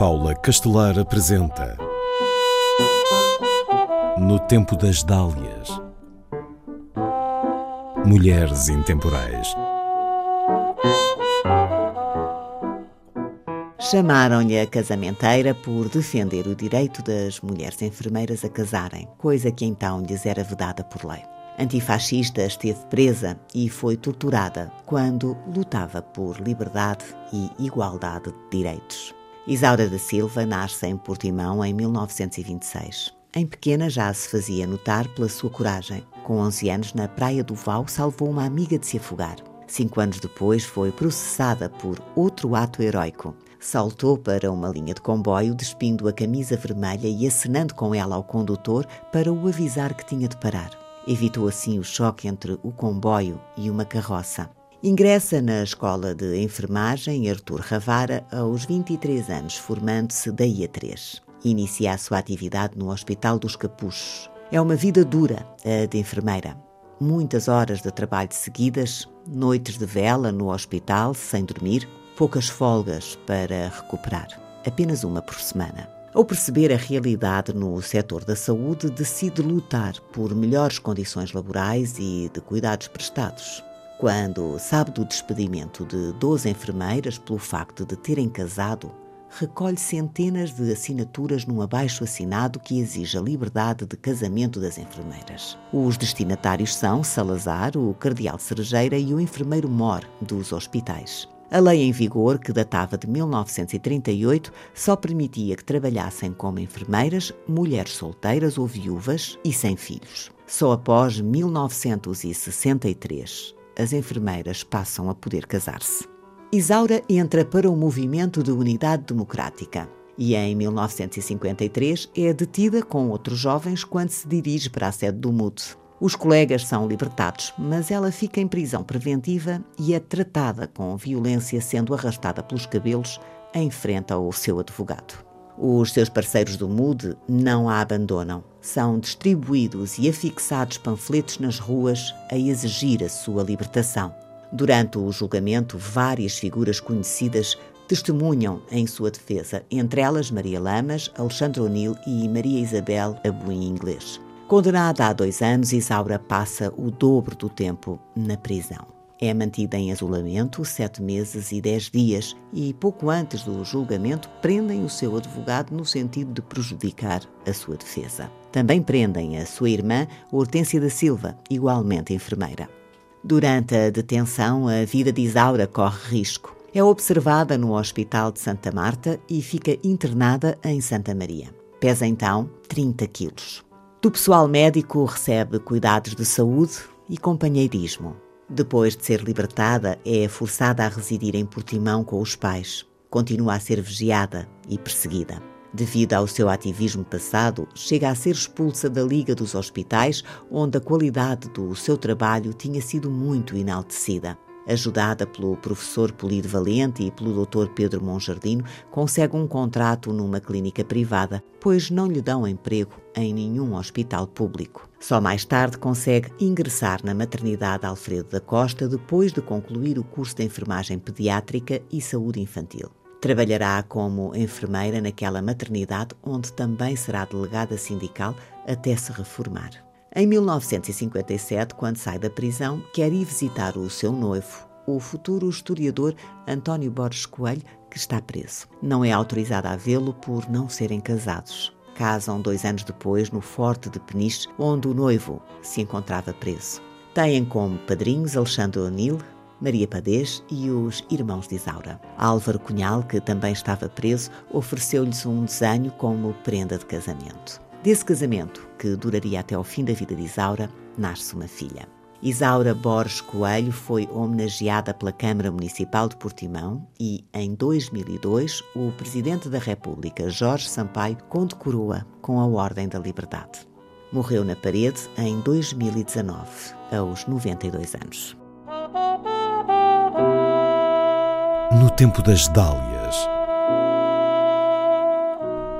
Paula Castelar apresenta No Tempo das Dálias Mulheres Intemporais Chamaram-lhe a casamenteira por defender o direito das mulheres enfermeiras a casarem, coisa que então lhes era vedada por lei. Antifascista esteve presa e foi torturada quando lutava por liberdade e igualdade de direitos. Isaura da Silva nasce em Portimão em 1926. Em pequena já se fazia notar pela sua coragem. Com 11 anos, na Praia do Val, salvou uma amiga de se afogar. Cinco anos depois, foi processada por outro ato heróico saltou para uma linha de comboio, despindo a camisa vermelha e acenando com ela ao condutor para o avisar que tinha de parar. Evitou assim o choque entre o comboio e uma carroça. Ingressa na Escola de Enfermagem Artur Ravara aos 23 anos, formando-se daí a 3. Inicia a sua atividade no Hospital dos Capuchos. É uma vida dura, a de enfermeira. Muitas horas de trabalho seguidas, noites de vela no hospital, sem dormir, poucas folgas para recuperar, apenas uma por semana. Ao perceber a realidade no setor da saúde, decide lutar por melhores condições laborais e de cuidados prestados. Quando sabe do despedimento de 12 enfermeiras pelo facto de terem casado, recolhe centenas de assinaturas num abaixo assinado que exige a liberdade de casamento das enfermeiras. Os destinatários são Salazar, o cardeal Cerejeira e o enfermeiro Mor dos hospitais. A lei em vigor, que datava de 1938, só permitia que trabalhassem como enfermeiras mulheres solteiras ou viúvas e sem filhos. Só após 1963 as enfermeiras passam a poder casar-se. Isaura entra para o movimento de unidade democrática e em 1953 é detida com outros jovens quando se dirige para a sede do MUD. Os colegas são libertados, mas ela fica em prisão preventiva e é tratada com violência, sendo arrastada pelos cabelos em frente ao seu advogado. Os seus parceiros do MUD não a abandonam. São distribuídos e afixados panfletos nas ruas a exigir a sua libertação. Durante o julgamento, várias figuras conhecidas testemunham em sua defesa, entre elas Maria Lamas, Alexandre O'Neill e Maria Isabel Abuim Inglês. Condenada a dois anos, Isaura passa o dobro do tempo na prisão. É mantida em isolamento sete meses e dez dias e, pouco antes do julgamento, prendem o seu advogado no sentido de prejudicar a sua defesa. Também prendem a sua irmã, Hortência da Silva, igualmente enfermeira. Durante a detenção, a vida de Isaura corre risco. É observada no Hospital de Santa Marta e fica internada em Santa Maria. Pesa então 30 quilos. Do pessoal médico recebe cuidados de saúde e companheirismo. Depois de ser libertada, é forçada a residir em Portimão com os pais. Continua a ser vigiada e perseguida. Devido ao seu ativismo passado, chega a ser expulsa da Liga dos Hospitais, onde a qualidade do seu trabalho tinha sido muito enaltecida ajudada pelo professor Polido Valente e pelo Dr. Pedro Monjardino, consegue um contrato numa clínica privada, pois não lhe dão emprego em nenhum hospital público. Só mais tarde consegue ingressar na maternidade Alfredo da Costa depois de concluir o curso de enfermagem pediátrica e saúde infantil. Trabalhará como enfermeira naquela maternidade onde também será delegada sindical até se reformar. Em 1957, quando sai da prisão, quer ir visitar o seu noivo, o futuro historiador António Borges Coelho, que está preso. Não é autorizada a vê-lo por não serem casados. Casam dois anos depois no Forte de Peniche, onde o noivo se encontrava preso. Têm como padrinhos Alexandre O'Neill, Maria Padez e os irmãos de Isaura. Álvaro Cunhal, que também estava preso, ofereceu-lhes um desenho como prenda de casamento. Desse casamento, que duraria até ao fim da vida de Isaura, nasce uma filha. Isaura Borges Coelho foi homenageada pela Câmara Municipal de Portimão e, em 2002, o Presidente da República, Jorge Sampaio, condecorou-a com a Ordem da Liberdade. Morreu na parede em 2019, aos 92 anos. Tempo das Dálias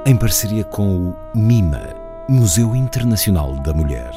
em parceria com o MIMA, Museu Internacional da Mulher.